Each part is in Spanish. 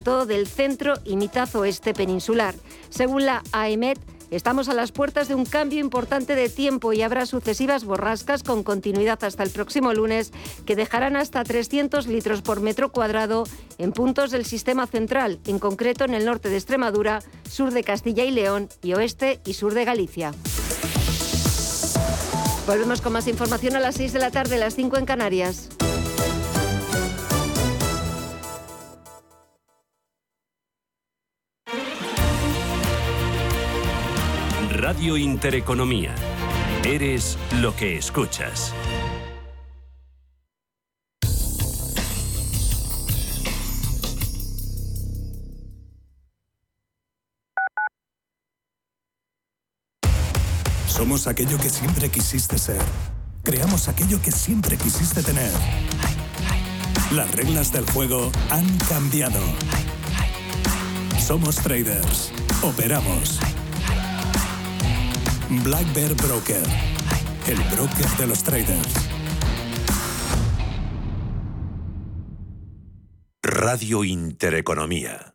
del centro y mitad oeste peninsular. Según la AEMET, Estamos a las puertas de un cambio importante de tiempo y habrá sucesivas borrascas con continuidad hasta el próximo lunes que dejarán hasta 300 litros por metro cuadrado en puntos del sistema central, en concreto en el norte de Extremadura, sur de Castilla y León y oeste y sur de Galicia. Volvemos con más información a las 6 de la tarde, las 5 en Canarias. Radio Intereconomía. Eres lo que escuchas. Somos aquello que siempre quisiste ser. Creamos aquello que siempre quisiste tener. Las reglas del juego han cambiado. Somos traders. Operamos Black Bear Broker, el broker de los traders. Radio Intereconomía.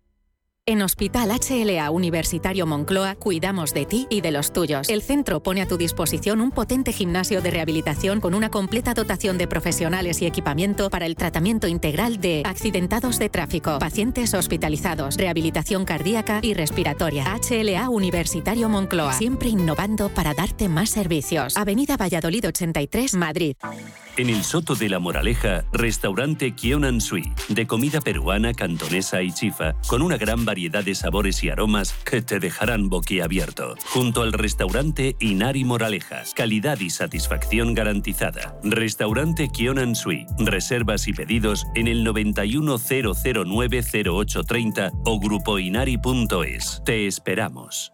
En Hospital HLA Universitario Moncloa cuidamos de ti y de los tuyos. El centro pone a tu disposición un potente gimnasio de rehabilitación con una completa dotación de profesionales y equipamiento para el tratamiento integral de accidentados de tráfico, pacientes hospitalizados, rehabilitación cardíaca y respiratoria. HLA Universitario Moncloa, siempre innovando para darte más servicios. Avenida Valladolid 83, Madrid. En el Soto de la Moraleja, restaurante Kionan Sui, de comida peruana, cantonesa y chifa, con una gran variedad de sabores y aromas que te dejarán boquiabierto. Junto al restaurante Inari Moraleja, calidad y satisfacción garantizada. Restaurante Kionan Sui, reservas y pedidos en el 910090830 o grupoinari.es. Te esperamos.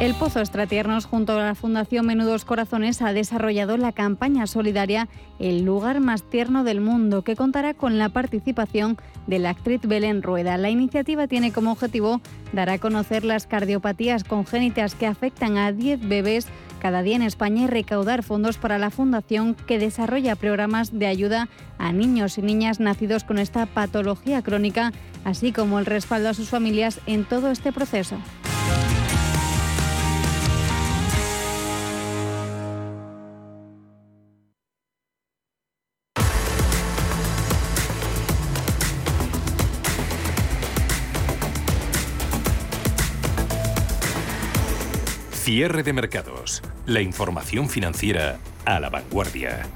El Pozo Estratiernos, junto a la Fundación Menudos Corazones, ha desarrollado la campaña solidaria El lugar más tierno del mundo, que contará con la participación de la actriz Belén Rueda. La iniciativa tiene como objetivo dar a conocer las cardiopatías congénitas que afectan a 10 bebés cada día en España y recaudar fondos para la fundación que desarrolla programas de ayuda a niños y niñas nacidos con esta patología crónica, así como el respaldo a sus familias en todo este proceso. Cierre de mercados. La información financiera a la vanguardia.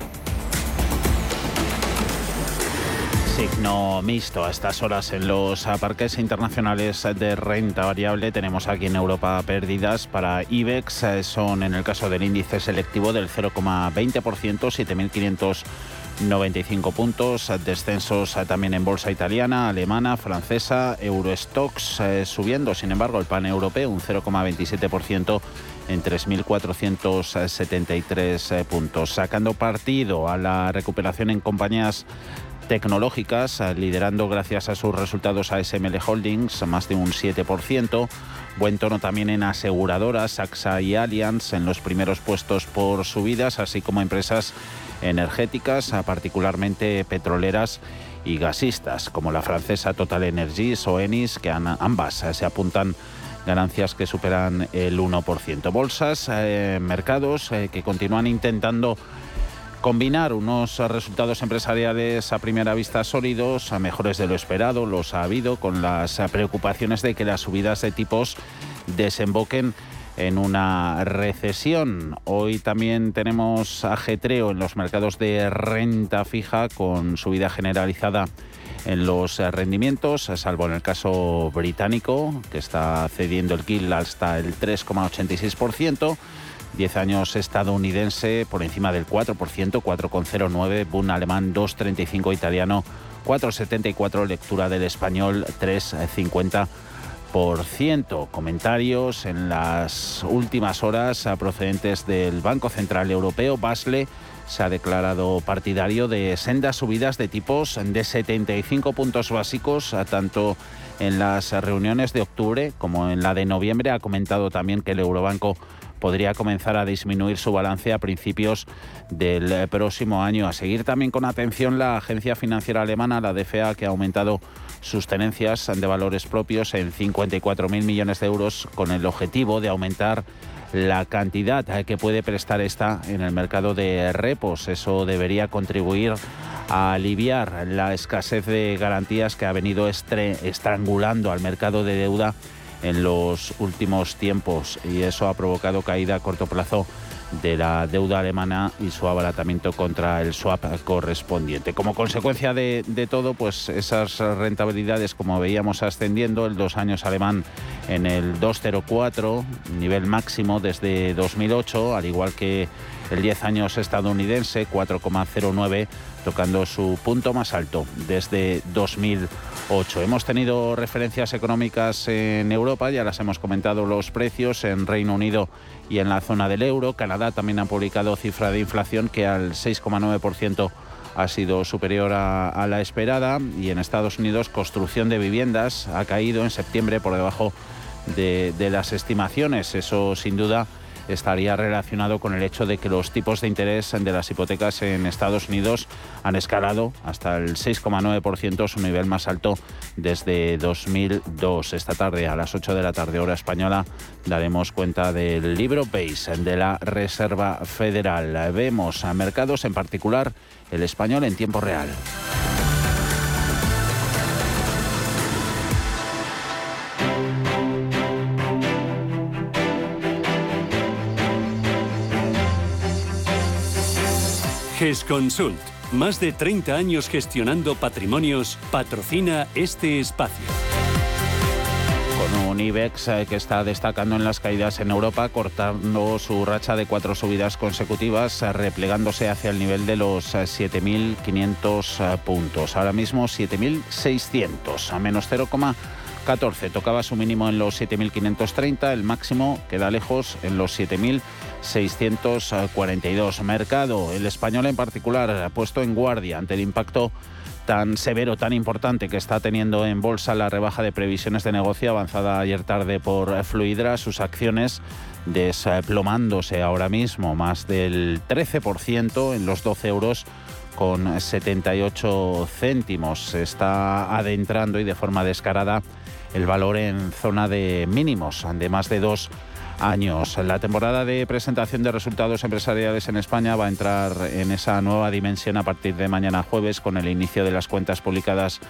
Signo mixto a estas horas en los parques internacionales de renta variable. Tenemos aquí en Europa pérdidas para IBEX. Eh, son en el caso del índice selectivo del 0,20%, 7.500 95 puntos, descensos eh, también en bolsa italiana, alemana, francesa, Eurostox eh, subiendo, sin embargo el pan europeo un 0,27% en 3.473 eh, puntos, sacando partido a la recuperación en compañías tecnológicas, liderando gracias a sus resultados a SML Holdings, más de un 7%. Buen tono también en aseguradoras, AXA y Allianz en los primeros puestos por subidas, así como empresas energéticas, particularmente petroleras y gasistas, como la francesa Total Energies o Enis, que ambas se apuntan ganancias que superan el 1%. Bolsas, eh, mercados eh, que continúan intentando combinar unos resultados empresariales a primera vista sólidos, a mejores de lo esperado, los ha habido, con las preocupaciones de que las subidas de tipos desemboquen en una recesión. Hoy también tenemos ajetreo en los mercados de renta fija con subida generalizada en los rendimientos, salvo en el caso británico, que está cediendo el kill hasta el 3,86%. 10 años estadounidense por encima del 4%, 4,09, Bund alemán 2,35, italiano 4,74, lectura del español 3,50 Comentarios en las últimas horas procedentes del Banco Central Europeo. Basle se ha declarado partidario de sendas subidas de tipos de 75 puntos básicos, tanto en las reuniones de octubre como en la de noviembre. Ha comentado también que el Eurobanco podría comenzar a disminuir su balance a principios del próximo año. A seguir también con atención la agencia financiera alemana, la DFA, que ha aumentado sus tenencias de valores propios en 54.000 millones de euros con el objetivo de aumentar la cantidad que puede prestar esta en el mercado de repos. Eso debería contribuir a aliviar la escasez de garantías que ha venido estrangulando al mercado de deuda en los últimos tiempos y eso ha provocado caída a corto plazo de la deuda alemana y su abaratamiento contra el swap correspondiente. Como consecuencia de, todo, pues esas rentabilidades, como veíamos ascendiendo, el dos años alemán en el 2,04, nivel máximo desde 2008, al igual que el 10 años estadounidense, 4,09 tocando su punto más alto desde 2008. Hemos tenido referencias económicas en Europa, ya las hemos comentado los precios en Reino Unido y en la zona del euro. Canadá también ha publicado cifra de inflación que al 6,9% ha sido superior a, la esperada y en Estados Unidos construcción de viviendas ha caído en septiembre por debajo de, de las estimaciones. Eso sin duda estaría relacionado con el hecho de que los tipos de interés de las hipotecas en Estados Unidos han escalado hasta el 6,9%, su nivel más alto desde 2002. Esta tarde a las 8 de la tarde hora española daremos cuenta del libro Base de la Reserva Federal. Vemos a mercados, en particular el español en tiempo real. GESConsult, más de 30 años gestionando patrimonios, patrocina este espacio. Con un IBEX eh, que está destacando en las caídas en Europa, cortando su racha de cuatro subidas consecutivas, eh, replegándose hacia el nivel de los 7.500 eh, puntos. Ahora mismo 7.600, a menos 0,14. Tocaba su mínimo en los 7.530, el máximo queda lejos en los 7.000. 642. Mercado, el español en particular, ha puesto en guardia ante el impacto tan severo, tan importante que está teniendo en bolsa la rebaja de previsiones de negocio avanzada ayer tarde por Fluidra, sus acciones desplomándose ahora mismo más del 13% en los 12 euros con 78 céntimos. Se está adentrando y de forma descarada el valor en zona de mínimos de más de 2 años. La temporada de presentación de resultados empresariales en España va a entrar en esa nueva dimensión a partir de mañana jueves con el inicio de las cuentas publicadas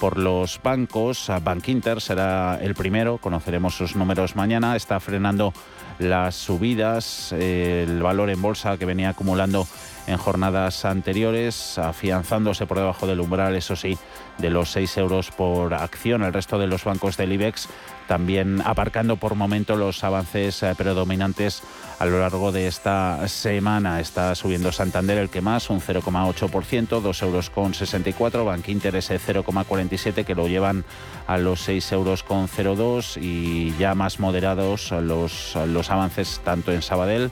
por los bancos. Bank Inter será el primero, conoceremos sus números mañana. Está frenando las subidas, el valor en bolsa que venía acumulando en jornadas anteriores, afianzándose por debajo del umbral, eso sí, de los 6 euros por acción. El resto de los bancos del IBEX también aparcando por momento los avances eh, predominantes a lo largo de esta semana. Está subiendo Santander el que más, un 0,8%, 2 euros con 64, Bankinter ese 0,47 que lo llevan a los 6 euros con 02 y ya más moderados los, los avances tanto en Sabadell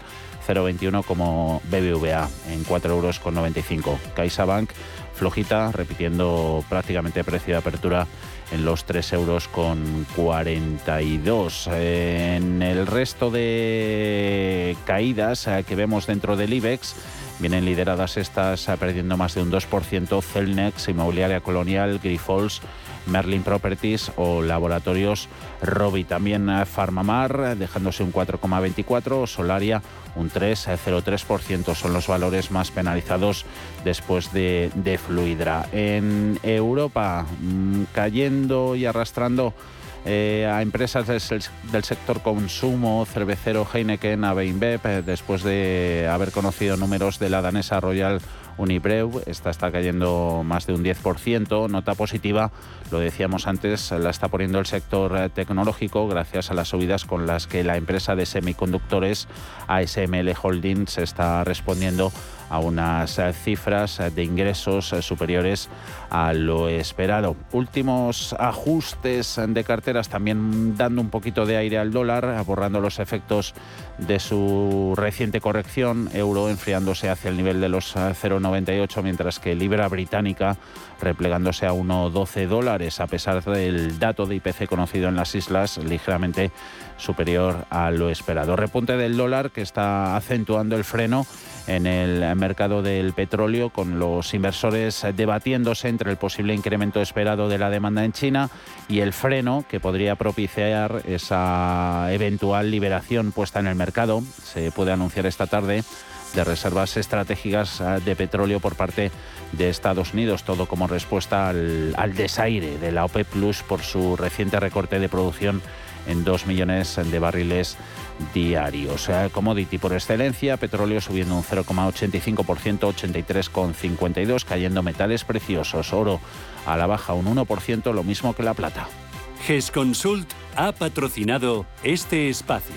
0,21 como BBVA en 4 euros con 95. CaixaBank flojita, repitiendo prácticamente precio de apertura en los 3 euros con 42. En el resto de caídas eh, que vemos dentro del IBEX, vienen lideradas estas eh, perdiendo más de un 2%, Celnex, Inmobiliaria Colonial, Grifols, Merlin Properties o Laboratorios Robi. También Farmamar dejándose un 4,24, Solaria un 3,03%. Son los valores más penalizados después de, de Fluidra. En Europa, mm, cayendo y arrastrando eh, a empresas del, sector consumo, cervecero Heineken, a InBev, eh, después de haber conocido números de la danesa Royal Unibreu. Esta está cayendo más de un 10%. Nota positiva, lo decíamos antes, la está poniendo el sector tecnológico gracias a las subidas con las que la empresa de semiconductores ASML Holdings está respondiendo a unas eh, cifras de ingresos eh, superiores a lo esperado. Últimos ajustes de carteras también dando un poquito de aire al dólar, borrando los efectos de su reciente corrección, euro enfriándose hacia el nivel de los 0,98, eh, mientras que libra británica replegándose a 1,12 dólares, a pesar del dato de IPC conocido en las islas, ligeramente superior a lo esperado. Repunte del dólar que está acentuando el freno en el mercado del petróleo, con los inversores debatiéndose entre el posible incremento esperado de la demanda en China y el freno que podría propiciar esa eventual liberación puesta en el mercado. Se puede anunciar esta tarde de reservas estratégicas ah, de petróleo por parte de Estados Unidos, todo como respuesta al, desaire de la OPEP Plus por su reciente recorte de producción en 2 millones de barriles diarios. Commodity por excelencia, petróleo subiendo un 0,85%, 83,52, cayendo metales preciosos, oro a la baja un 1%, lo mismo que la plata. GESConsult ha patrocinado este espacio.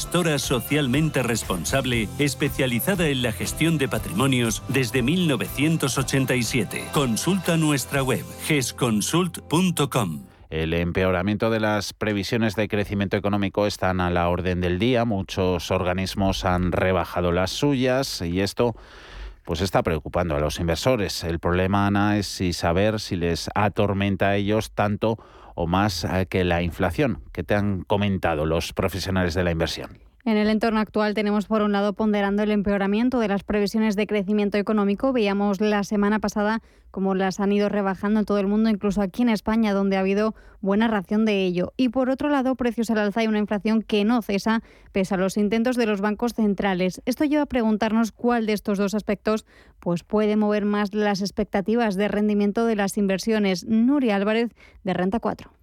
gestora socialmente responsable especializada en la gestión de patrimonios desde 1987. Consulta nuestra web gesconsult.com. El empeoramiento de las previsiones de crecimiento económico están a la orden del día. Muchos organismos han rebajado las suyas y esto pues está preocupando a los inversores. El problema, Ana, es si saber si les atormenta a ellos tanto o más eh, que la inflación que te han comentado los profesionales de la inversión. En el entorno actual tenemos por un lado ponderando el empeoramiento de las previsiones de crecimiento económico. Veíamos la semana pasada cómo las han ido rebajando en todo el mundo, incluso aquí en España, donde ha habido buena ración de ello. Y por otro lado, precios al alza y una inflación que no cesa pese a los intentos de los bancos centrales. Esto lleva a preguntarnos cuál de estos dos aspectos pues, puede mover más las expectativas de rendimiento de las inversiones. Nuria Álvarez, de Renta 4.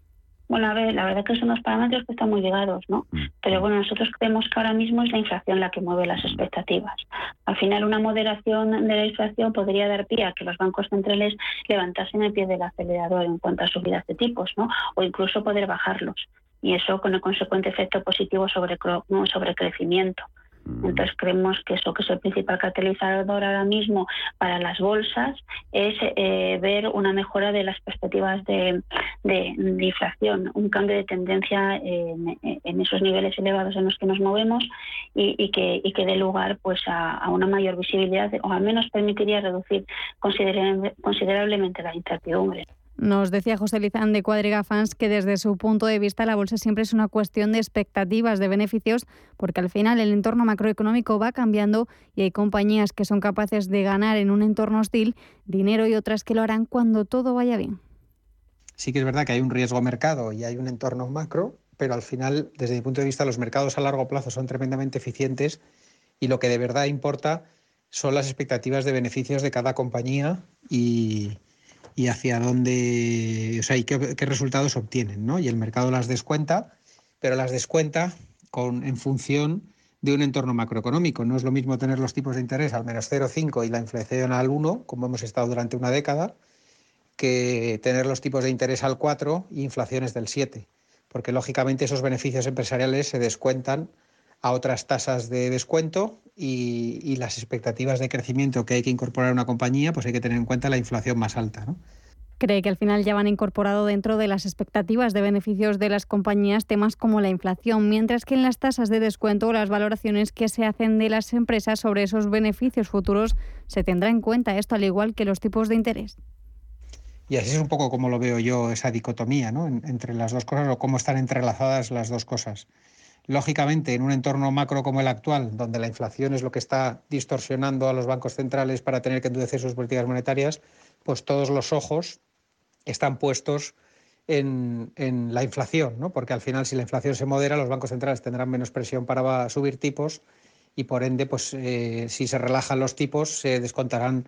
Bueno, a ver, la verdad que son los parámetros que están muy ligados, ¿no? Mm. Pero bueno, nosotros creemos que ahora mismo es la inflación la que mueve las expectativas. Al final, una moderación de la inflación podría dar pie a que los bancos centrales levantasen el pie del acelerador en cuanto a subidas de tipos, ¿no? O incluso poder bajarlos. Y eso con el consecuente efecto positivo sobre, sobre crecimiento. Entonces creemos que eso que es el principal catalizador ahora mismo para las bolsas es eh, ver una mejora de las perspectivas de, inflación, un cambio de tendencia en, esos niveles elevados en los que nos movemos y que dé lugar pues a, una mayor visibilidad o al menos permitiría reducir considerablemente la incertidumbre. Nos decía José Lizán de Cuadriga Fans que desde su punto de vista la bolsa siempre es una cuestión de expectativas de beneficios porque al final el entorno macroeconómico va cambiando y hay compañías que son capaces de ganar en un entorno hostil dinero y otras que lo harán cuando todo vaya bien. Sí que es verdad que hay un riesgo mercado y hay un entorno macro, pero al final desde mi punto de vista los mercados a largo plazo son tremendamente eficientes y lo que de verdad importa son las expectativas de beneficios de cada compañía y y hacia dónde, o sea, y qué, resultados obtienen, ¿no? Y el mercado las descuenta, pero las descuenta con, en función de un entorno macroeconómico. No es lo mismo tener los tipos de interés al menos 0,5 y la inflación al 1, como hemos estado durante una década, que tener los tipos de interés al 4 y inflaciones del 7, porque lógicamente esos beneficios empresariales se descuentan a otras tasas de descuento y, las expectativas de crecimiento que hay que incorporar a una compañía, pues hay que tener en cuenta la inflación más alta. ¿no? Cree que al final ya van incorporado dentro de las expectativas de beneficios de las compañías temas como la inflación, mientras que en las tasas de descuento o las valoraciones que se hacen de las empresas sobre esos beneficios futuros se tendrá en cuenta esto al igual que los tipos de interés. Y así es un poco como lo veo yo esa dicotomía ¿no? entre las dos cosas o cómo están entrelazadas las dos cosas. Lógicamente, en un entorno macro como el actual, donde la inflación es lo que está distorsionando a los bancos centrales para tener que endurecer sus políticas monetarias, pues todos los ojos están puestos en, la inflación, ¿no? porque al final si la inflación se modera, los bancos centrales tendrán menos presión para subir tipos y por ende, pues eh, si se relajan los tipos, se descontarán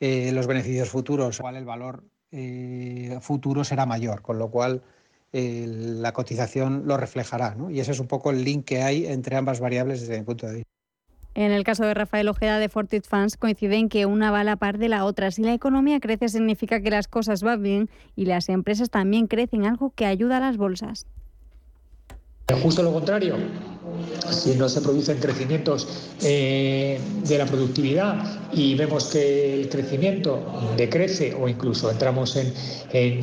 eh, los beneficios futuros, cual el valor eh, futuro será mayor, con lo cual la cotización lo reflejará. Y ese es un poco el link que hay entre ambas variables desde mi punto de vista. En el caso de Rafael Ojeda de Fortit Funds coinciden que una va a la par de la otra. Si la economía crece significa que las cosas van bien y las empresas también crecen, algo que ayuda a las bolsas. Justo lo contrario, si no se producen crecimientos eh, de la productividad y vemos que el crecimiento decrece o incluso entramos en,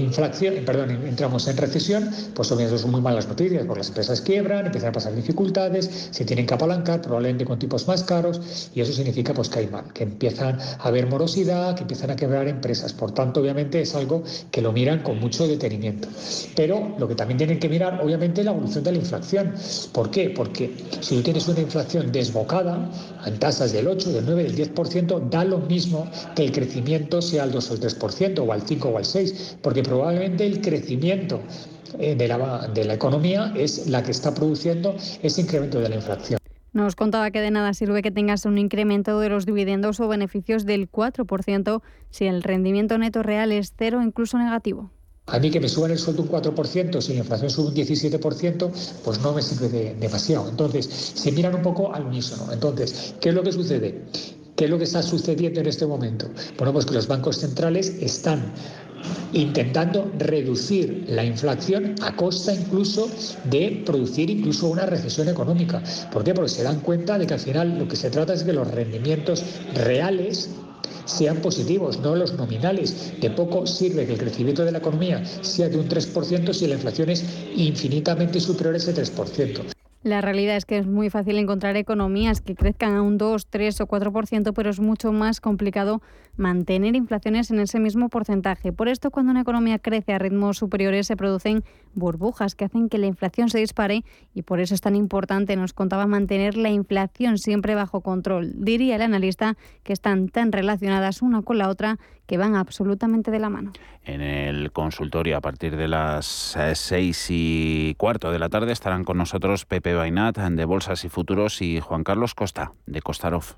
inflación, perdón, entramos en recesión, pues obviamente son muy malas noticias, porque las empresas quiebran, empiezan a pasar dificultades, se tienen que apalancar, probablemente con tipos más caros, y eso significa pues que hay mal, que empiezan a haber morosidad, que empiezan a quebrar empresas. Por tanto, obviamente es algo que lo miran con mucho detenimiento. Pero lo que también tienen que mirar, obviamente, es la evolución de la inflación. ¿Por qué? Porque si tú tienes una inflación desbocada, en tasas del 8, del 9, del 10%, da lo mismo que el crecimiento sea al 2 o el 3%, o al 5 o al 6, porque probablemente el crecimiento eh, de la, economía es la que está produciendo ese incremento de la inflación. Nos contaba que de nada sirve que tengas un incremento de los dividendos o beneficios del 4% si el rendimiento neto real es cero incluso negativo. A mí que me suban el sueldo un 4%, si la inflación sube un 17%, pues no me sirve demasiado. Entonces, se miran un poco al unísono. Entonces, ¿qué es lo que sucede? ¿Qué es lo que está sucediendo en este momento? Bueno, pues que los bancos centrales están intentando reducir la inflación a costa incluso de producir incluso una recesión económica. ¿Por qué? Porque se dan cuenta de que al final lo que se trata es que los rendimientos reales sean positivos, no los nominales. De poco sirve que el crecimiento de la economía sea de un 3% si la inflación es infinitamente superior a ese 3%. La realidad es que es muy fácil encontrar economías que crezcan a un 2, 3 o 4%, pero es mucho más complicado mantener inflaciones en ese mismo porcentaje. Por esto, cuando una economía crece a ritmos superiores, se producen burbujas que hacen que la inflación se dispare y por eso es tan importante, nos contaba, mantener la inflación siempre bajo control. Diría el analista que están tan relacionadas una con la otra que van absolutamente de la mano. En el consultorio, a partir de las eh, seis y cuarto de la tarde, estarán con nosotros Pepe Bainat de Bolsas y Futuros y Juan Carlos Costa de Costarov.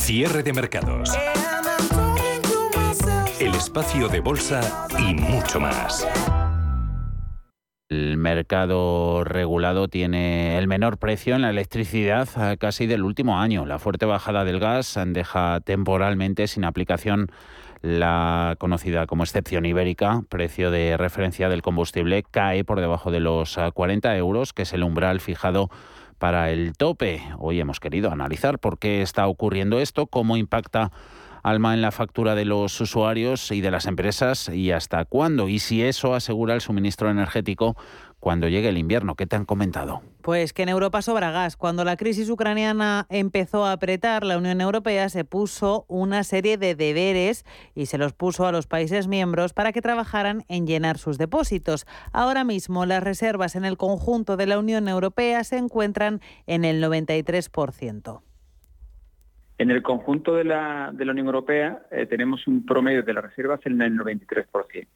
Cierre de mercados. El espacio de bolsa y mucho más. El mercado regulado tiene el menor precio en la electricidad casi del último año. La fuerte bajada del gas deja temporalmente sin aplicación la conocida como excepción ibérica, precio de referencia del combustible, cae por debajo de los 40 euros, que es el umbral fijado para el tope. Hoy hemos querido analizar por qué está ocurriendo esto, cómo impacta Alma en la factura de los usuarios y de las empresas y hasta cuándo y si eso asegura el suministro energético cuando llegue el invierno. ¿Qué te han comentado? Pues que en Europa sobra gas. Cuando la crisis ucraniana empezó a apretar, la Unión Europea se puso una serie de deberes y se los puso a los países miembros para que trabajaran en llenar sus depósitos. Ahora mismo las reservas en el conjunto de la Unión Europea se encuentran en el 93%. En el conjunto de la, de la Unión Europea eh, tenemos un promedio de las reservas en el 93%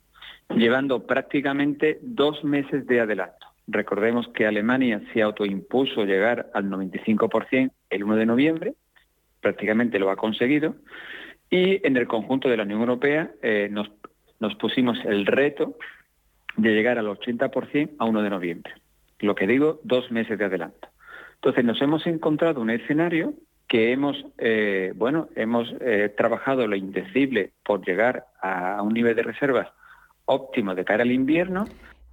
llevando prácticamente dos meses de adelanto. Recordemos que Alemania se autoimpuso llegar al 95% el 1 de noviembre, prácticamente lo ha conseguido, y en el conjunto de la Unión Europea eh, nos, nos pusimos el reto de llegar al 80% a 1 de noviembre. Lo que digo, dos meses de adelanto. Entonces nos hemos encontrado un escenario que hemos, eh, bueno, hemos eh, trabajado lo indecible por llegar a un nivel de reservas óptimo de cara al invierno.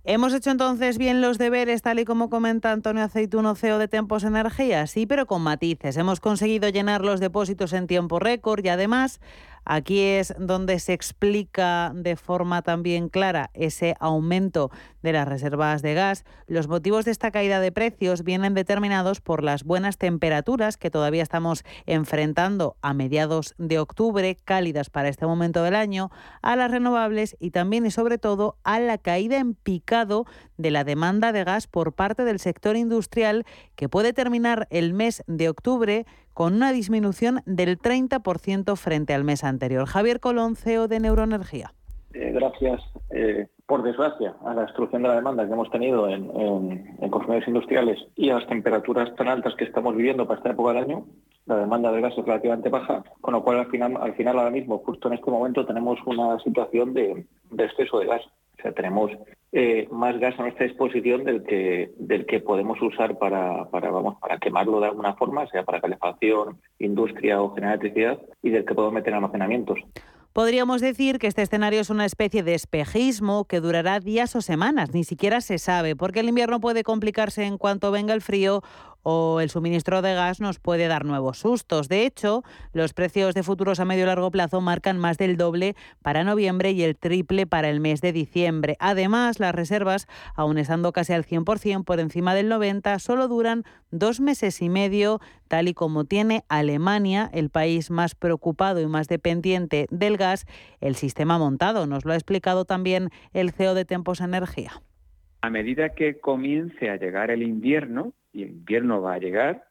Hemos hecho entonces bien los deberes, tal y como comenta Antonio Aceituno, CEO de Tempos Energía, sí, pero con matices. Hemos conseguido llenar los depósitos en tiempo récord y además Aquí es donde se explica de forma también clara ese aumento de las reservas de gas. Los motivos de esta caída de precios vienen determinados por las buenas temperaturas que todavía estamos enfrentando a mediados de octubre, cálidas para este momento del año, a las renovables y también y sobre todo a la caída en picado de la demanda de gas por parte del sector industrial que puede terminar el mes de octubre con una disminución del 30% frente al mes anterior. Javier Colón, CEO de Neuroenergía. Eh, gracias, eh, por desgracia, a la destrucción de la demanda que hemos tenido en, consumidores industriales y a las temperaturas tan altas que estamos viviendo para esta época del año, la demanda de gas es relativamente baja, con lo cual al final, al final ahora mismo, justo en este momento, tenemos una situación de exceso de gas. O sea, tenemos eh, más gas a nuestra disposición del que, del que podemos usar para, para, vamos, para quemarlo de alguna forma, sea para calefacción, industria o generar electricidad, y del que podemos meter en almacenamientos. Podríamos decir que este escenario es una especie de espejismo que durará días o semanas, ni siquiera se sabe, porque el invierno puede complicarse en cuanto venga el frío o el suministro de gas nos puede dar nuevos sustos. De hecho, los precios de futuros a medio y largo plazo marcan más del doble para noviembre y el triple para el mes de diciembre. Además, las reservas, aun estando casi al 100% por encima del 90%, solo duran dos meses y medio, tal y como tiene Alemania, el país más preocupado y más dependiente del el sistema montado. Nos lo ha explicado también el CEO de Tempos Energía. A medida que comience a llegar el invierno, y el invierno va a llegar,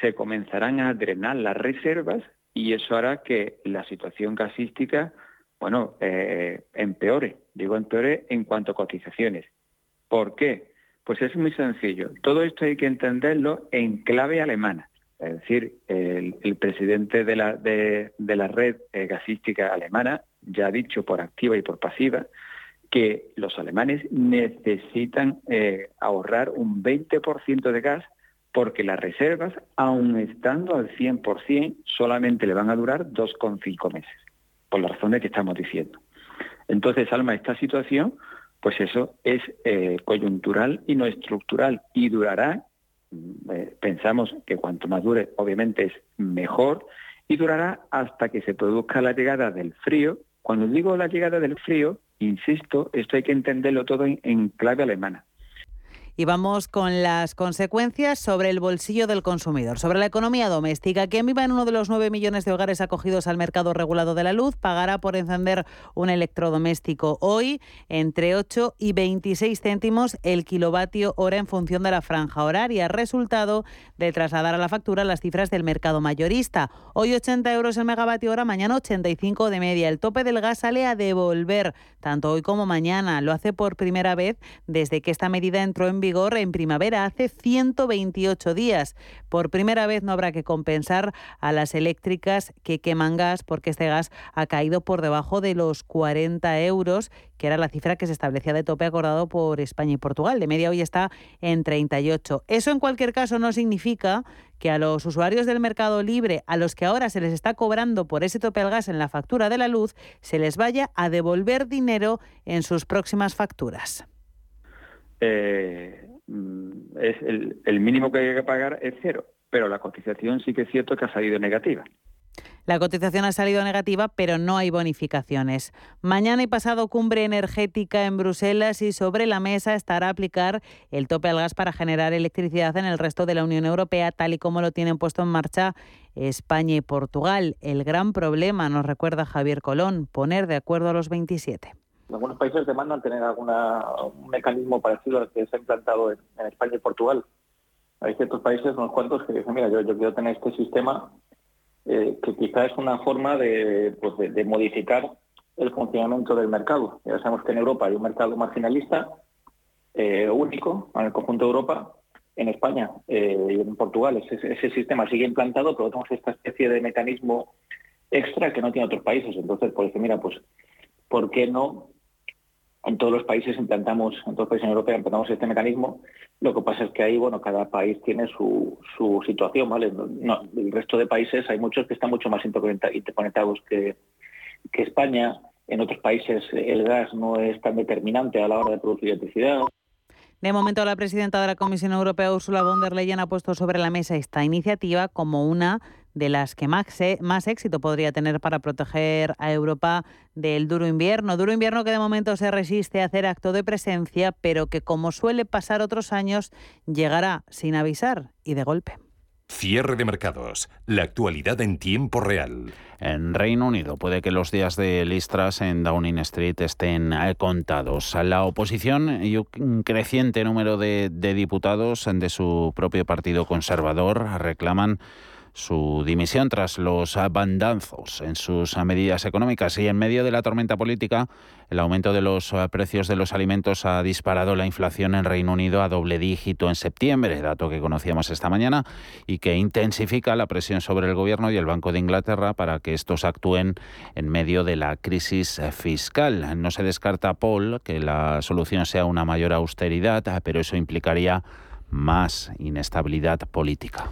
se comenzarán a drenar las reservas y eso hará que la situación gasística, bueno, eh, empeore. Digo empeore en cuanto a cotizaciones. ¿Por qué? Pues es muy sencillo. Todo esto hay que entenderlo en clave alemana. Es decir, el, presidente de la, de, la red eh, gasística alemana ya ha dicho por activa y por pasiva que los alemanes necesitan eh, ahorrar un 20% de gas porque las reservas, aun estando al 100%, solamente le van a durar 2,5 meses, por las razones que estamos diciendo. Entonces, Alma, esta situación, pues eso es eh, coyuntural y no estructural y durará, eh, pensamos que cuanto más dure, obviamente es mejor, y durará hasta que se produzca la llegada del frío. Cuando digo la llegada del frío, Insisto, esto hay que entenderlo todo en, clave alemana. Y vamos con las consecuencias sobre el bolsillo del consumidor, sobre la economía doméstica. Quien viva en uno de los 9 millones de hogares acogidos al mercado regulado de la luz pagará por encender un electrodoméstico hoy entre 8 y 26 céntimos el kilovatio hora en función de la franja horaria, resultado de trasladar a la factura las cifras del mercado mayorista. Hoy 80 euros el megavatio hora, mañana 85 de media. El tope del gas sale a devolver tanto hoy como mañana. Lo hace por primera vez desde que esta medida entró en vigor en primavera hace 128 días. Por primera vez no habrá que compensar a las eléctricas que queman gas porque este gas ha caído por debajo de los 40 euros, que era la cifra que se establecía de tope acordado por España y Portugal. De media hoy está en 38. Eso en cualquier caso no significa que a los usuarios del mercado libre, a los que ahora se les está cobrando por ese tope al gas en la factura de la luz, se les vaya a devolver dinero en sus próximas facturas. Eh, mm, es el, mínimo que hay que pagar es cero, pero la cotización sí que es cierto que ha salido negativa. La cotización ha salido negativa, pero no hay bonificaciones. Mañana y pasado cumbre energética en Bruselas y sobre la mesa estará aplicar el tope al gas para generar electricidad en el resto de la Unión Europea, tal y como lo tienen puesto en marcha España y Portugal. El gran problema, nos recuerda Javier Colón, poner de acuerdo a los 27. Algunos países demandan tener alguna, un mecanismo parecido al que se ha implantado en, España y Portugal. Hay ciertos países, unos cuantos, que dicen, mira, yo, quiero tener este sistema eh, que quizá es una forma de, pues de, modificar el funcionamiento del mercado. Ya sabemos que en Europa hay un mercado marginalista eh, único en el conjunto de Europa. En España eh, y en Portugal ese, ese, sistema sigue implantado, pero tenemos esta especie de mecanismo extra que no tiene otros países. Entonces, pues mira, pues, ¿por qué no en todos los países implantamos, en todos los países europeos implantamos este mecanismo. Lo que pasa es que ahí, bueno, cada país tiene su, su situación, ¿vale? el resto de países hay muchos que están mucho más interconectados que, que España En otros países el gas no es tan determinante a la hora de producir electricidad. De momento, la presidenta de la Comisión Europea, Ursula von der Leyen, ha puesto sobre la mesa esta iniciativa como una de las que más, más éxito podría tener para proteger a Europa del duro invierno. Duro invierno que de momento se resiste a hacer acto de presencia, pero que como suele pasar otros años, llegará sin avisar y de golpe. Cierre de mercados. La actualidad en tiempo real. En Reino Unido puede que los días de listras en Downing Street estén contados. La oposición y un creciente número de, de diputados de su propio partido conservador reclaman su dimisión tras los abandanzos en sus medidas económicas y en medio de la tormenta política, el aumento de los precios de los alimentos ha disparado la inflación en Reino Unido a doble dígito en septiembre, dato que conocíamos esta mañana y que intensifica la presión sobre el gobierno y el Banco de Inglaterra para que estos actúen en medio de la crisis fiscal. No se descarta, Paul, que la solución sea una mayor austeridad, pero eso implicaría más inestabilidad política.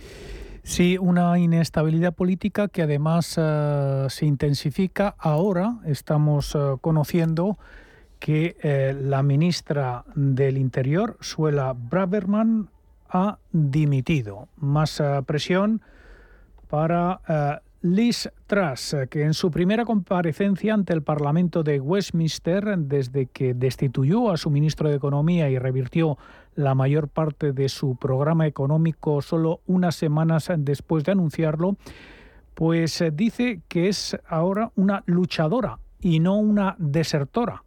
Sí, una inestabilidad política que además eh, se intensifica. Ahora estamos eh, conociendo que eh, la ministra del Interior, Suela Braverman, ha dimitido. Más presión para Liz Truss, que en su primera comparecencia ante el Parlamento de Westminster, desde que destituyó a su ministro de Economía y revirtió la mayor parte de su programa económico solo unas semanas después de anunciarlo, pues eh, dice que es ahora una luchadora y no una desertora.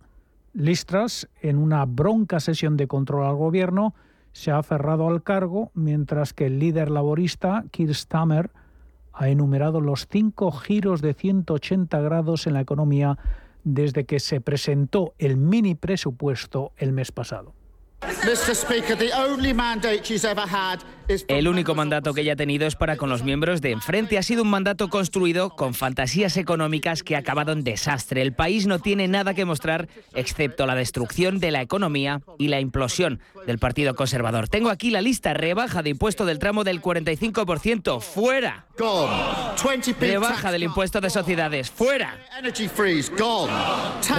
Listras, en una bronca sesión de control al gobierno, se ha aferrado al cargo, mientras que el líder laborista, Keir Stammer, ha enumerado los cinco giros de 180 grados en la economía desde que se presentó el mini presupuesto el mes pasado. El único mandato que ella ha tenido es para con los miembros de enfrente. Ha sido un mandato construido con fantasías económicas que ha acabado en desastre. El país no tiene nada que mostrar excepto la destrucción de la economía y la implosión del Partido Conservador. Tengo aquí la lista. Rebaja de impuesto del tramo del 45%. ¡Fuera! Rebaja del impuesto de sociedades. ¡Fuera!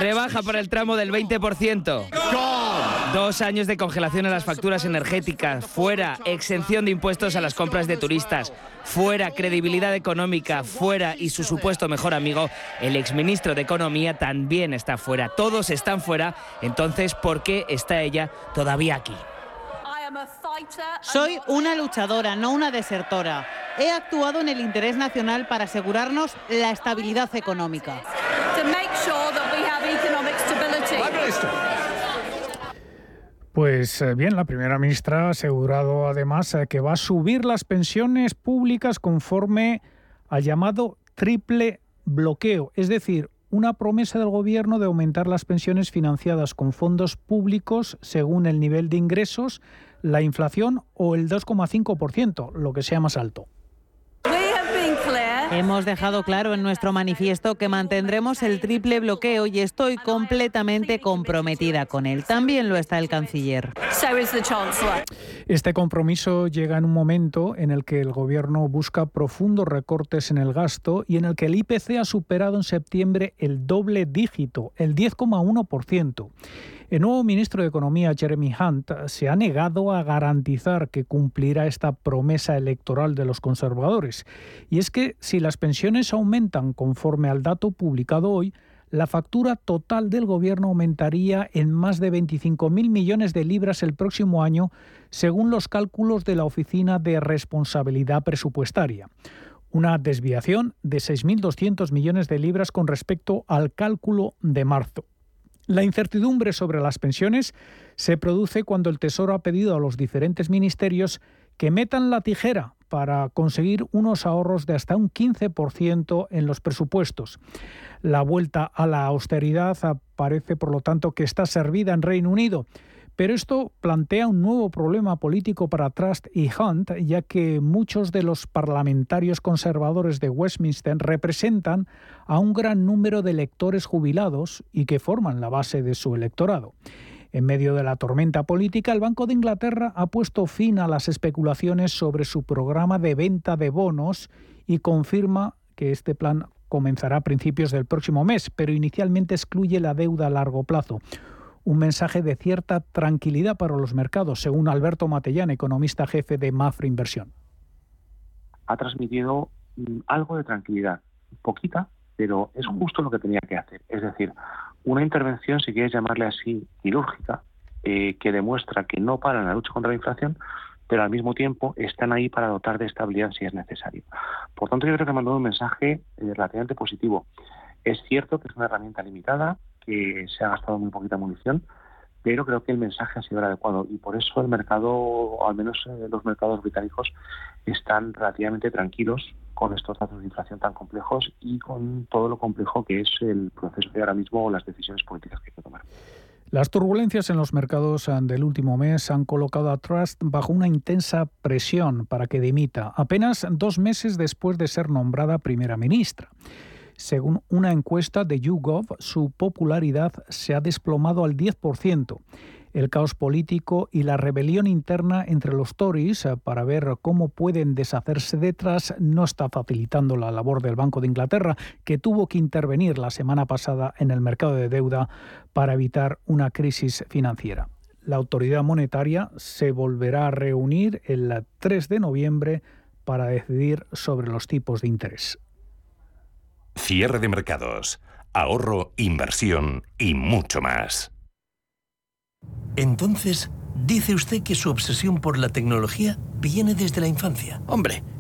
Rebaja para el tramo del 20%. Dos años de congelación a las facturas energéticas, fuera exención de impuestos a las compras de turistas, fuera credibilidad económica, fuera y su supuesto mejor amigo, el exministro de Economía, también está fuera. Todos están fuera, entonces, ¿por qué está ella todavía aquí? Soy una luchadora, no una desertora. He actuado en el interés nacional para asegurarnos la estabilidad económica. Pues eh, bien, la primera ministra ha asegurado además eh, que va a subir las pensiones públicas conforme al llamado triple bloqueo, es decir, una promesa del gobierno de aumentar las pensiones financiadas con fondos públicos según el nivel de ingresos, la inflación o el 2,5%, lo que sea más alto. Hemos dejado claro en nuestro manifiesto que mantendremos el triple bloqueo y estoy completamente comprometida con él. También lo está el canciller. Este compromiso llega en un momento en el que el gobierno busca profundos recortes en el gasto y en el que el IPC ha superado en septiembre el doble dígito, el 10,1%. El nuevo ministro de Economía, Jeremy Hunt, se ha negado a garantizar que cumplirá esta promesa electoral de los conservadores. Y es que si las pensiones aumentan conforme al dato publicado hoy, la factura total del gobierno aumentaría en más de 25.000 millones de libras el próximo año, según los cálculos de la Oficina de Responsabilidad Presupuestaria. Una desviación de 6.200 millones de libras con respecto al cálculo de marzo. La incertidumbre sobre las pensiones se produce cuando el Tesoro ha pedido a los diferentes ministerios que metan la tijera para conseguir unos ahorros de hasta un 15% en los presupuestos. La vuelta a la austeridad parece, por lo tanto, que está servida en Reino Unido. Pero esto plantea un nuevo problema político para Trust y Hunt, ya que muchos de los parlamentarios conservadores de Westminster representan a un gran número de electores jubilados y que forman la base de su electorado. En medio de la tormenta política, el Banco de Inglaterra ha puesto fin a las especulaciones sobre su programa de venta de bonos y confirma que este plan comenzará a principios del próximo mes, pero inicialmente excluye la deuda a largo plazo un mensaje de cierta tranquilidad para los mercados, según Alberto Matellán, economista jefe de Mafre Inversión. Ha transmitido mm, algo de tranquilidad, poquita, pero es justo lo que tenía que hacer. Es decir, una intervención, si quieres llamarle así, quirúrgica, eh, que demuestra que no paran la lucha contra la inflación, pero al mismo tiempo están ahí para dotar de estabilidad si es necesario. Por tanto, yo creo que ha mandado un mensaje eh, relativamente positivo. Es cierto que es una herramienta limitada, que se ha gastado muy poquita munición, pero creo que el mensaje ha sido el adecuado y por eso el mercado, o al menos eh, los mercados británicos, están relativamente tranquilos con estos datos de inflación tan complejos y con todo lo complejo que es el proceso de ahora mismo o las decisiones políticas que hay que tomar. Las turbulencias en los mercados del último mes han colocado a Trust bajo una intensa presión para que dimita, apenas dos meses después de ser nombrada primera ministra. Según una encuesta de YouGov, su popularidad se ha desplomado al 10%. El caos político y la rebelión interna entre los Tories eh, para ver cómo pueden deshacerse detrás no está facilitando la labor del Banco de Inglaterra, que tuvo que intervenir la semana pasada en el mercado de deuda para evitar una crisis financiera. La autoridad monetaria se volverá a reunir el 3 de noviembre para decidir sobre los tipos de interés. Cierre de mercados, ahorro, inversión y mucho más. Entonces, dice usted que su obsesión por la tecnología viene desde la infancia. Hombre,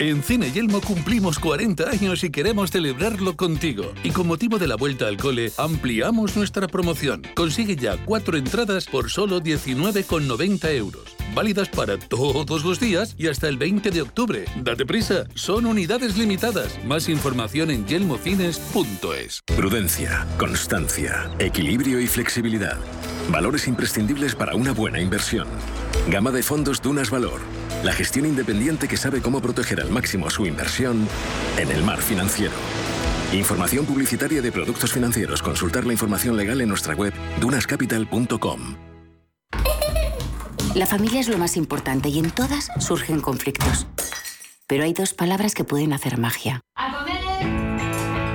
En Cine Yelmo cumplimos 40 años y queremos celebrarlo contigo. Y con motivo de la vuelta al cole, ampliamos nuestra promoción. Consigue ya cuatro entradas por solo 19,90 euros. Válidas para todos los días y hasta el 20 de octubre. Date prisa, son unidades limitadas. Más información en yelmocines.es. Prudencia, constancia, equilibrio y flexibilidad. Valores imprescindibles para una buena inversión. Gama de fondos Dunas Valor la gestión independiente que sabe cómo proteger al máximo su inversión en el mar financiero. Información publicitaria de productos financieros. Consultar la información legal en nuestra web dunascapital.com. La familia es lo más importante y en todas surgen conflictos. Pero hay dos palabras que pueden hacer magia.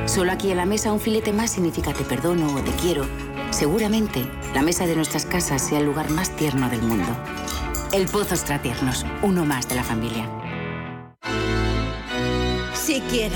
Solo aquí en la mesa un filete más significa te perdono o te quiero. Seguramente la mesa de nuestras casas sea el lugar más tierno del mundo. El Pozo Extratiernos, uno más de la familia. Si quiero.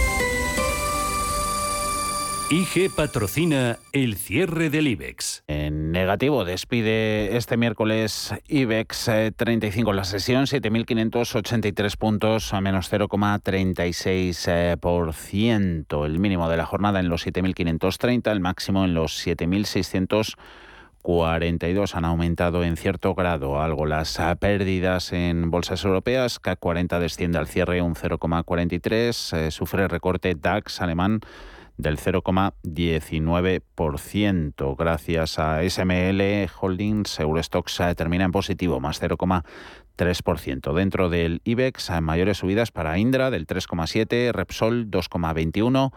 IG patrocina el cierre del IBEX. En negativo, despide este miércoles IBEX 35 la sesión, 7.583 puntos, a menos 0,36%. El mínimo de la jornada en los 7.530, el máximo en los 7.642 han aumentado en cierto grado algo las pérdidas en bolsas europeas. CAC 40 desciende al cierre un 0,43. Eh, sufre recorte DAX alemán del 0,19%. Gracias a SML Holdings, Eurostox termina en positivo, más 0,3%. Dentro del IBEX, mayores subidas para Indra del 3,7%, Repsol 2,21%,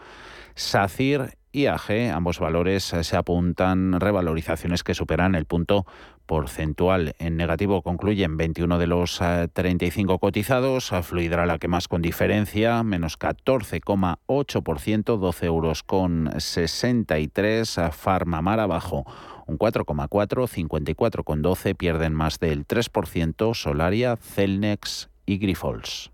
SACIR IAG. Ambos valores eh, se apuntan revalorizaciones que superan el punto porcentual. En negativo concluyen 21 de los 35 eh, cotizados. Fluidra la que más con diferencia, menos 14,8%, 12 euros con 63. Farmamar abajo un 4,4, 54,12 pierden más del 3%, Solaria, Celnex y Grifols.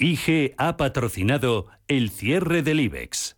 IG ha patrocinado el cierre del IBEX.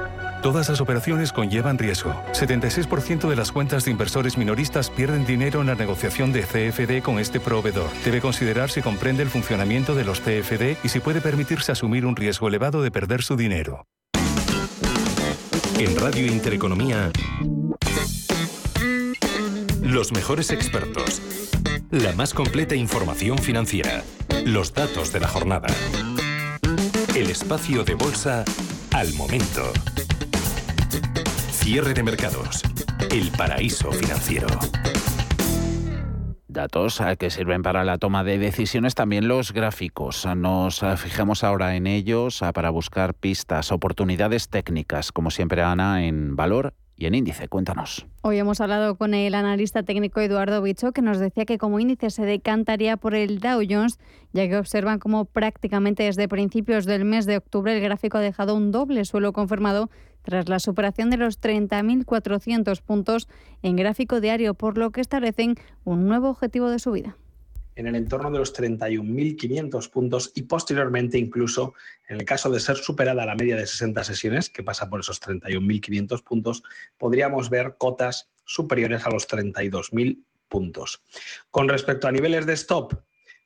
Todas las operaciones conllevan riesgo. 76% de las cuentas de inversores minoristas pierden dinero en la negociación de CFD con este proveedor. Debe considerar si comprende el funcionamiento de los CFD y si puede permitirse asumir un riesgo elevado de perder su dinero. En Radio Intereconomía, los mejores expertos, la más completa información financiera, los datos de la jornada, el espacio de bolsa al momento. Cierre de mercados. El paraíso financiero. Datos que sirven para la toma de decisiones, también los gráficos. Nos fijamos ahora en ellos para buscar pistas, oportunidades técnicas, como siempre Ana, en valor y en índice. Cuéntanos. Hoy hemos hablado con el analista técnico Eduardo Bicho, que nos decía que como índice se decantaría por el Dow Jones, ya que observan como prácticamente desde principios del mes de octubre el gráfico ha dejado un doble suelo confirmado tras la superación de los 30.400 puntos en gráfico diario, por lo que establecen un nuevo objetivo de subida en el entorno de los 31.500 puntos y posteriormente incluso en el caso de ser superada la media de 60 sesiones, que pasa por esos 31.500 puntos, podríamos ver cotas superiores a los 32.000 puntos. Con respecto a niveles de stop,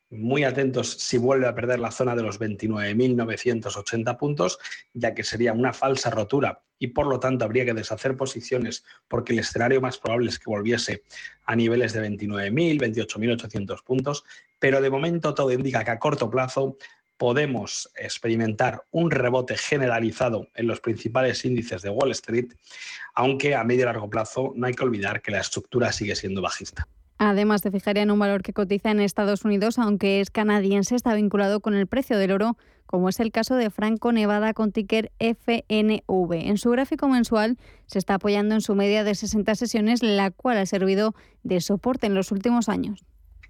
muy atentos si vuelve a perder la zona de los 29.980 puntos, ya que sería una falsa rotura y por lo tanto habría que deshacer posiciones porque el escenario más probable es que volviese a niveles de 29.000, 28.800 puntos, pero de momento todo indica que a corto plazo podemos experimentar un rebote generalizado en los principales índices de Wall Street, aunque a medio y largo plazo no hay que olvidar que la estructura sigue siendo bajista. Además, se fijaría en un valor que cotiza en Estados Unidos, aunque es canadiense, está vinculado con el precio del oro, como es el caso de Franco Nevada con ticker FNV. En su gráfico mensual se está apoyando en su media de 60 sesiones, la cual ha servido de soporte en los últimos años.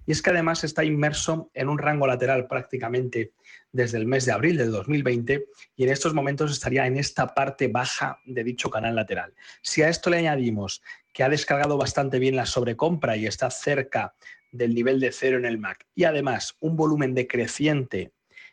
Y es que además está inmerso en un rango lateral prácticamente desde el mes de abril de 2020 y en estos momentos estaría en esta parte baja de dicho canal lateral. Si a esto le añadimos que ha descargado bastante bien la sobrecompra y está cerca del nivel de cero en el MAC, y además un volumen decreciente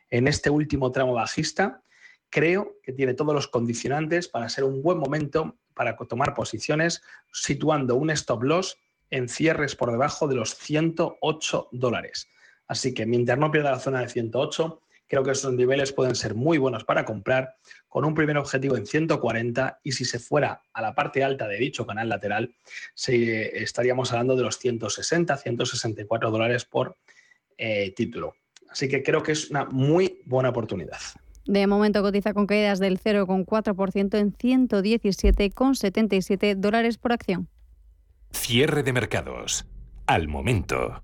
en este último tramo bajista, creo que tiene todos los condicionantes para ser un buen momento para tomar posiciones, situando un stop loss en cierres por debajo de los 108 dólares. Así que mientras no pierda la zona de 108, Creo que esos niveles pueden ser muy buenos para comprar con un primer objetivo en 140 y si se fuera a la parte alta de dicho canal lateral, estaríamos hablando de los 160, 164 dólares por eh, título. Así que creo que es una muy buena oportunidad. De momento cotiza con caídas del 0,4% en 117,77 dólares por acción. Cierre de mercados. Al momento.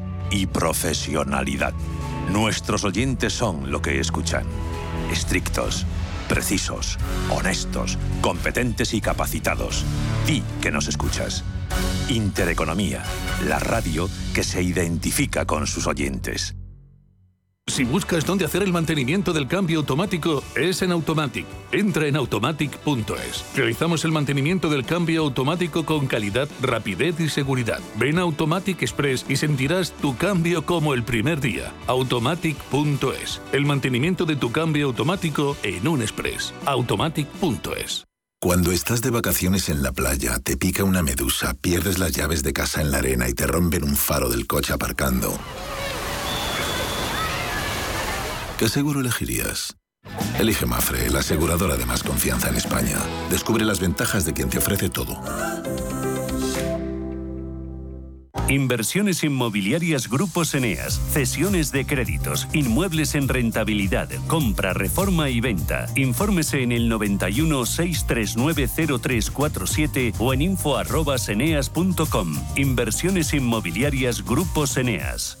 y profesionalidad. Nuestros oyentes son lo que escuchan. Estrictos, precisos, honestos, competentes y capacitados. Di que nos escuchas. Intereconomía, la radio que se identifica con sus oyentes. Si buscas dónde hacer el mantenimiento del cambio automático, es en Automatic. Entra en automatic.es. Realizamos el mantenimiento del cambio automático con calidad, rapidez y seguridad. Ven a Automatic Express y sentirás tu cambio como el primer día. Automatic.es. El mantenimiento de tu cambio automático en un Express. Automatic.es. Cuando estás de vacaciones en la playa, te pica una medusa, pierdes las llaves de casa en la arena y te rompen un faro del coche aparcando. ¿Qué seguro elegirías? Elige Mafre, la aseguradora de más confianza en España. Descubre las ventajas de quien te ofrece todo. Inversiones inmobiliarias Grupos Eneas, cesiones de créditos, inmuebles en rentabilidad, compra, reforma y venta. Infórmese en el 91 639 0347 o en info@eneas.com. Inversiones inmobiliarias Grupos Eneas.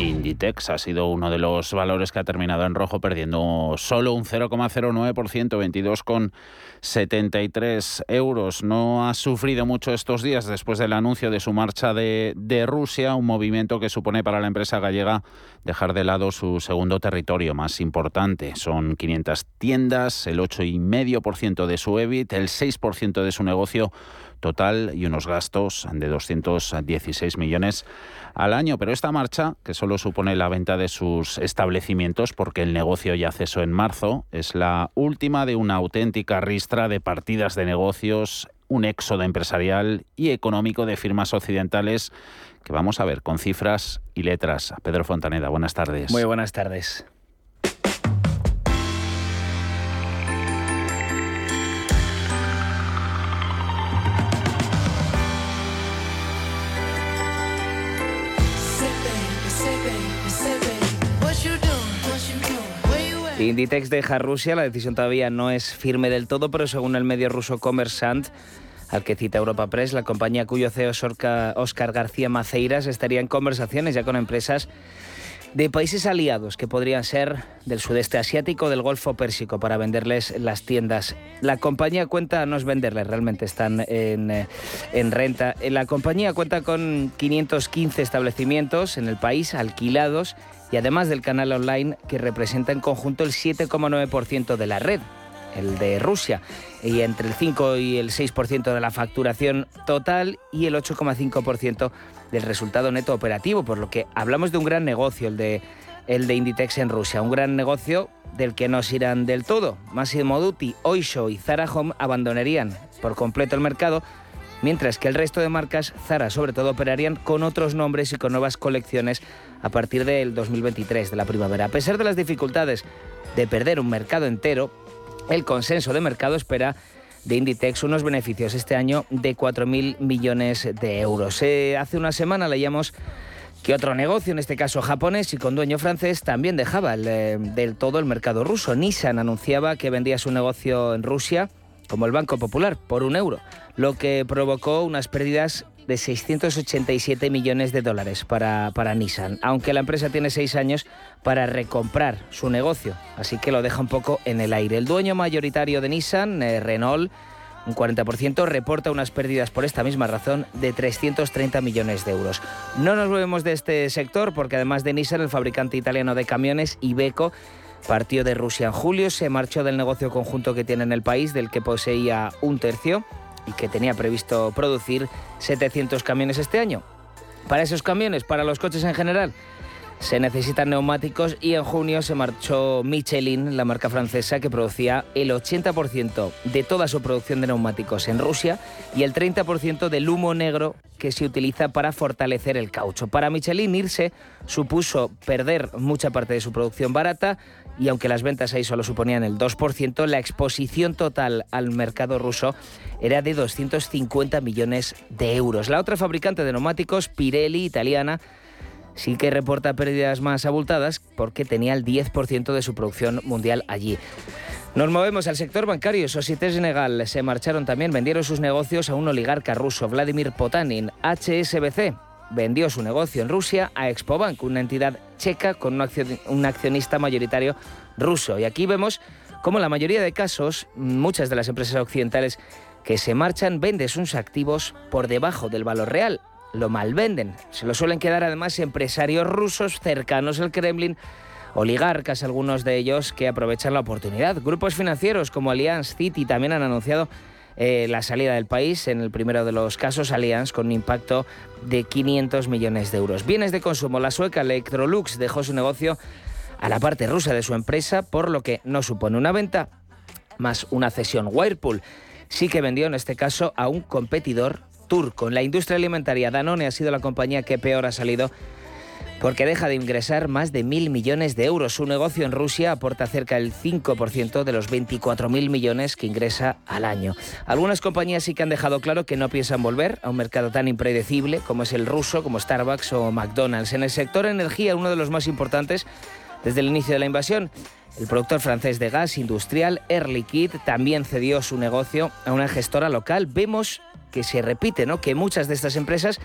Inditex ha sido uno de los valores que ha terminado en rojo, perdiendo solo un 0,09%, 22,73 euros. No ha sufrido mucho estos días después del anuncio de su marcha de, de Rusia, un movimiento que supone para la empresa gallega dejar de lado su segundo territorio más importante. Son 500 tiendas, el 8,5% de su EBIT, el 6% de su negocio total y unos gastos de 216 millones al año. Pero esta marcha, que solo supone la venta de sus establecimientos, porque el negocio ya cesó en marzo, es la última de una auténtica ristra de partidas de negocios, un éxodo empresarial y económico de firmas occidentales que vamos a ver con cifras y letras. Pedro Fontaneda, buenas tardes. Muy buenas tardes. Inditex deja Rusia, la decisión todavía no es firme del todo, pero según el medio ruso Kommersant, al que cita Europa Press, la compañía cuyo CEO es Oscar García Maceiras estaría en conversaciones ya con empresas de países aliados que podrían ser del sudeste asiático, del Golfo Pérsico, para venderles las tiendas. La compañía cuenta, no es venderles, realmente están en, eh, en renta. La compañía cuenta con 515 establecimientos en el país alquilados y además del canal online que representa en conjunto el 7,9% de la red, el de Rusia, y entre el 5 y el 6% de la facturación total y el 8,5% del resultado neto operativo, por lo que hablamos de un gran negocio, el de, el de Inditex en Rusia, un gran negocio del que no se irán del todo. Massimo Dutti, Oisho y Zara Home abandonarían por completo el mercado, mientras que el resto de marcas, Zara sobre todo, operarían con otros nombres y con nuevas colecciones a partir del 2023, de la primavera. A pesar de las dificultades de perder un mercado entero, el consenso de mercado espera de Inditex unos beneficios este año de 4.000 millones de euros. Eh, hace una semana leíamos que otro negocio, en este caso japonés y con dueño francés, también dejaba eh, del todo el mercado ruso. Nissan anunciaba que vendía su negocio en Rusia, como el Banco Popular, por un euro, lo que provocó unas pérdidas de 687 millones de dólares para, Nissan, aunque la empresa tiene seis años para recomprar su negocio, así que lo deja un poco en el aire. El dueño mayoritario de Nissan, eh, Renault, un 40%, reporta unas pérdidas por esta misma razón de 330 millones de euros. No nos movemos de este sector porque además de Nissan, el fabricante italiano de camiones, Iveco, partió de Rusia en julio, se marchó del negocio conjunto que tiene en el país, del que poseía un tercio y que tenía previsto producir 700 camiones este año. Para esos camiones, para los coches en general, se necesitan neumáticos y en junio se marchó Michelin, la marca francesa que producía el 80% de toda su producción de neumáticos en Rusia y el 30% del humo negro que se utiliza para fortalecer el caucho. Para Michelin irse supuso perder mucha parte de su producción barata y aunque las ventas ahí solo suponían el 2%, la exposición total al mercado ruso era de 250 millones de euros. La otra fabricante de neumáticos, Pirelli, italiana, sí que reporta pérdidas más abultadas porque tenía el 10% de su producción mundial allí. Nos movemos al sector bancario. Societe Generale se marcharon también, vendieron sus negocios a un oligarca ruso, Vladimir Potanin. HSBC vendió su negocio en Rusia a Expobank, una entidad checa con un accionista mayoritario ruso. Y aquí vemos cómo la mayoría de casos, muchas de las empresas occidentales que se marchan venden sus activos por debajo del valor real lo malvenden. Se lo suelen quedar además empresarios rusos cercanos al Kremlin, oligarcas algunos de ellos que aprovechan la oportunidad. Grupos financieros como Allianz City también han anunciado eh, la salida del país, en el primero de los casos Allianz con un impacto de 500 millones de euros. Bienes de consumo, la sueca Electrolux dejó su negocio a la parte rusa de su empresa, por lo que no supone una venta más una cesión. Whirlpool sí que vendió en este caso a un competidor turco. En la industria alimentaria, Danone ha sido la compañía que peor ha salido porque deja de ingresar más de mil millones de euros. Su negocio en Rusia aporta cerca del 5% de los 24.000 millones que ingresa al año. Algunas compañías sí que han dejado claro que no piensan volver a un mercado tan impredecible como es el ruso, como Starbucks o McDonald's. En el sector energía, uno de los más importantes desde el inicio de la invasión, el productor francés de gas industrial Air Liquide también cedió su negocio a una gestora local. Vemos que se repite, ¿no? Que muchas de estas empresas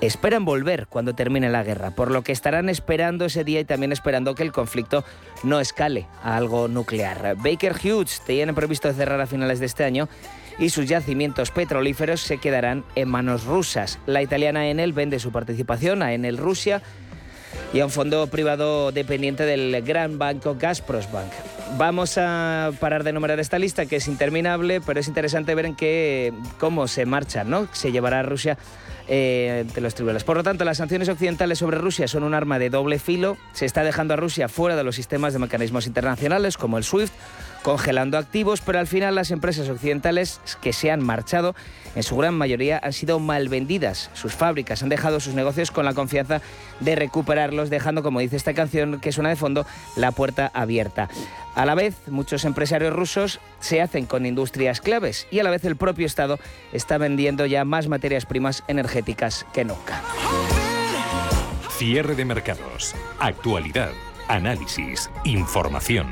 esperan volver cuando termine la guerra, por lo que estarán esperando ese día y también esperando que el conflicto no escale a algo nuclear. Baker Hughes tiene previsto cerrar a finales de este año y sus yacimientos petrolíferos se quedarán en manos rusas. La italiana Enel vende su participación a Enel Rusia y a un fondo privado dependiente del gran banco Gazprosbank. Vamos a parar de numerar esta lista que es interminable, pero es interesante ver en qué cómo se marcha, ¿no? Se llevará a Rusia eh, de los tribunales. Por lo tanto, las sanciones occidentales sobre Rusia son un arma de doble filo. Se está dejando a Rusia fuera de los sistemas de mecanismos internacionales como el SWIFT congelando activos, pero al final las empresas occidentales que se han marchado, en su gran mayoría, han sido mal vendidas. Sus fábricas han dejado sus negocios con la confianza de recuperarlos, dejando, como dice esta canción que suena de fondo, la puerta abierta. A la vez, muchos empresarios rusos se hacen con industrias claves y a la vez el propio Estado está vendiendo ya más materias primas energéticas que nunca. Cierre de mercados, actualidad, análisis, información.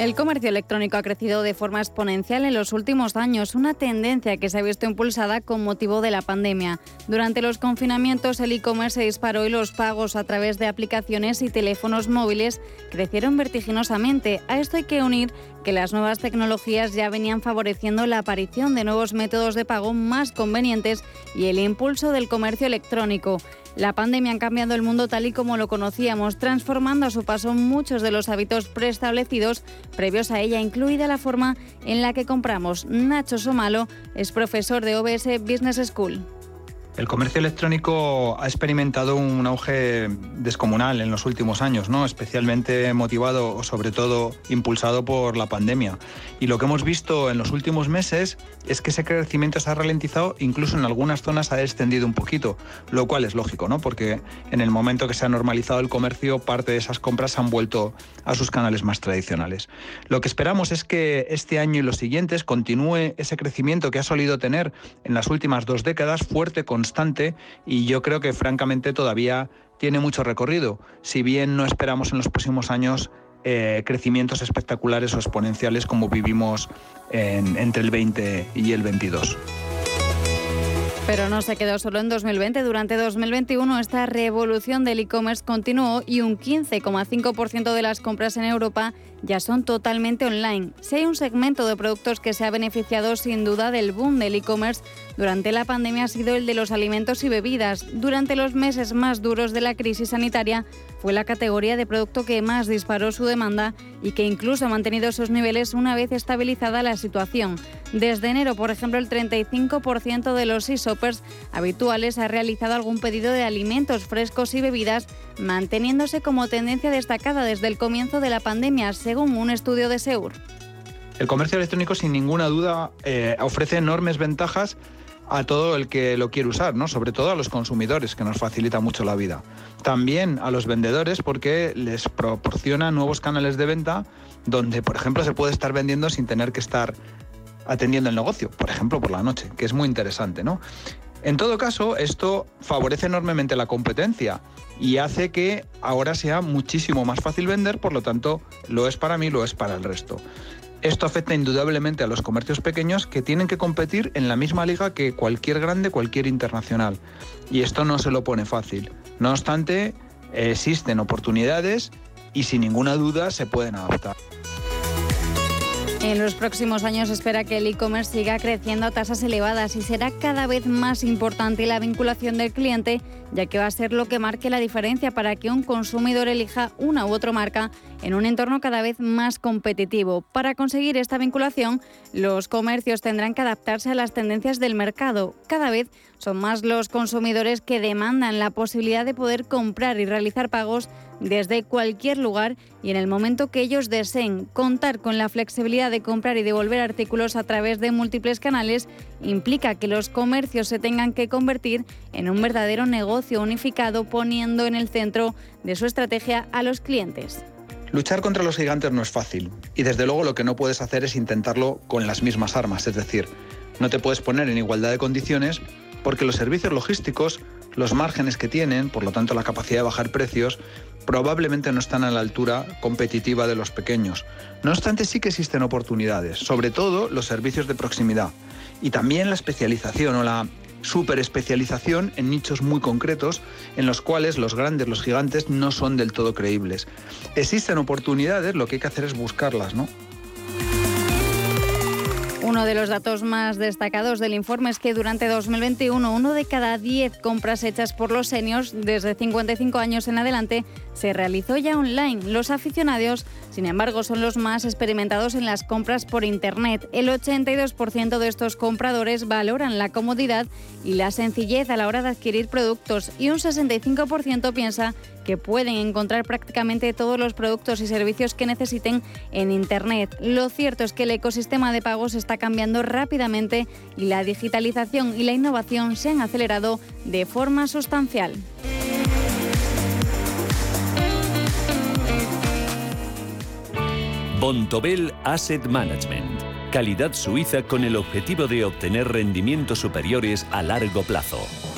El comercio electrónico ha crecido de forma exponencial en los últimos años, una tendencia que se ha visto impulsada con motivo de la pandemia. Durante los confinamientos el e-commerce se disparó y los pagos a través de aplicaciones y teléfonos móviles crecieron vertiginosamente. A esto hay que unir que las nuevas tecnologías ya venían favoreciendo la aparición de nuevos métodos de pago más convenientes y el impulso del comercio electrónico. La pandemia ha cambiado el mundo tal y como lo conocíamos, transformando a su paso muchos de los hábitos preestablecidos previos a ella, incluida la forma en la que compramos. Nacho Somalo es profesor de OBS Business School. El comercio electrónico ha experimentado un auge descomunal en los últimos años, ¿no? especialmente motivado o sobre todo impulsado por la pandemia. Y lo que hemos visto en los últimos meses es que ese crecimiento se ha ralentizado, incluso en algunas zonas ha descendido un poquito, lo cual es lógico, ¿no? porque en el momento que se ha normalizado el comercio, parte de esas compras han vuelto a sus canales más tradicionales. Lo que esperamos es que este año y los siguientes continúe ese crecimiento que ha solido tener en las últimas dos décadas fuerte, constante, y yo creo que francamente todavía tiene mucho recorrido, si bien no esperamos en los próximos años eh, crecimientos espectaculares o exponenciales como vivimos entre el 20 y el 22. Pero no se quedó solo en 2020. Durante 2021 esta revolución del e-commerce continuó y un 15,5% de las compras en Europa ya son totalmente online. Si hay un segmento de productos que se ha beneficiado sin duda del boom del e-commerce durante la pandemia ha sido el de los alimentos y bebidas. Durante los meses más duros de la crisis sanitaria fue la categoría de producto que más disparó su demanda y que incluso ha mantenido esos niveles una vez estabilizada la situación. Desde enero, por ejemplo, el 35% de los e-shoppers habituales ha realizado algún pedido de alimentos frescos y bebidas, manteniéndose como tendencia destacada desde el comienzo de la pandemia, según un estudio de Seur. El comercio electrónico, sin ninguna duda, eh, ofrece enormes ventajas a todo el que lo quiere usar, ¿no? sobre todo a los consumidores, que nos facilita mucho la vida. También a los vendedores porque les proporciona nuevos canales de venta donde, por ejemplo, se puede estar vendiendo sin tener que estar atendiendo el negocio, por ejemplo, por la noche, que es muy interesante, ¿no? En todo caso, esto favorece enormemente la competencia y hace que ahora sea muchísimo más fácil vender, por lo tanto, lo es para mí, lo es para el resto. Esto afecta indudablemente a los comercios pequeños que tienen que competir en la misma liga que cualquier grande, cualquier internacional. Y esto no se lo pone fácil. No obstante, existen oportunidades y sin ninguna duda se pueden adaptar. En los próximos años espera que el e-commerce siga creciendo a tasas elevadas y será cada vez más importante la vinculación del cliente, ya que va a ser lo que marque la diferencia para que un consumidor elija una u otra marca en un entorno cada vez más competitivo. Para conseguir esta vinculación, los comercios tendrán que adaptarse a las tendencias del mercado. Cada vez son más los consumidores que demandan la posibilidad de poder comprar y realizar pagos desde cualquier lugar y en el momento que ellos deseen. Contar con la flexibilidad de comprar y devolver artículos a través de múltiples canales implica que los comercios se tengan que convertir en un verdadero negocio unificado poniendo en el centro de su estrategia a los clientes. Luchar contra los gigantes no es fácil y desde luego lo que no puedes hacer es intentarlo con las mismas armas, es decir, no te puedes poner en igualdad de condiciones porque los servicios logísticos, los márgenes que tienen, por lo tanto la capacidad de bajar precios, probablemente no están a la altura competitiva de los pequeños. No obstante, sí que existen oportunidades, sobre todo los servicios de proximidad y también la especialización o la superespecialización en nichos muy concretos en los cuales los grandes, los gigantes no son del todo creíbles. Existen oportunidades, lo que hay que hacer es buscarlas, ¿no? Uno de los datos más destacados del informe es que durante 2021 uno de cada diez compras hechas por los seniors desde 55 años en adelante se realizó ya online. Los aficionados, sin embargo, son los más experimentados en las compras por Internet. El 82% de estos compradores valoran la comodidad y la sencillez a la hora de adquirir productos y un 65% piensa que pueden encontrar prácticamente todos los productos y servicios que necesiten en Internet. Lo cierto es que el ecosistema de pagos está cambiando rápidamente y la digitalización y la innovación se han acelerado de forma sustancial. Bontobel Asset Management. Calidad suiza con el objetivo de obtener rendimientos superiores a largo plazo.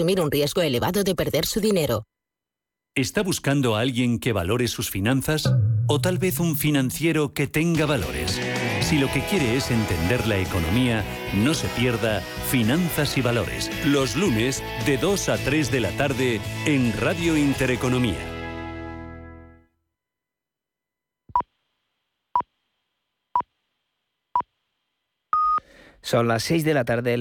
asumir un riesgo elevado de perder su dinero. ¿Está buscando a alguien que valore sus finanzas? ¿O tal vez un financiero que tenga valores? Si lo que quiere es entender la economía, no se pierda Finanzas y Valores, los lunes de 2 a 3 de la tarde en Radio Intereconomía. Son las 6 de la tarde. La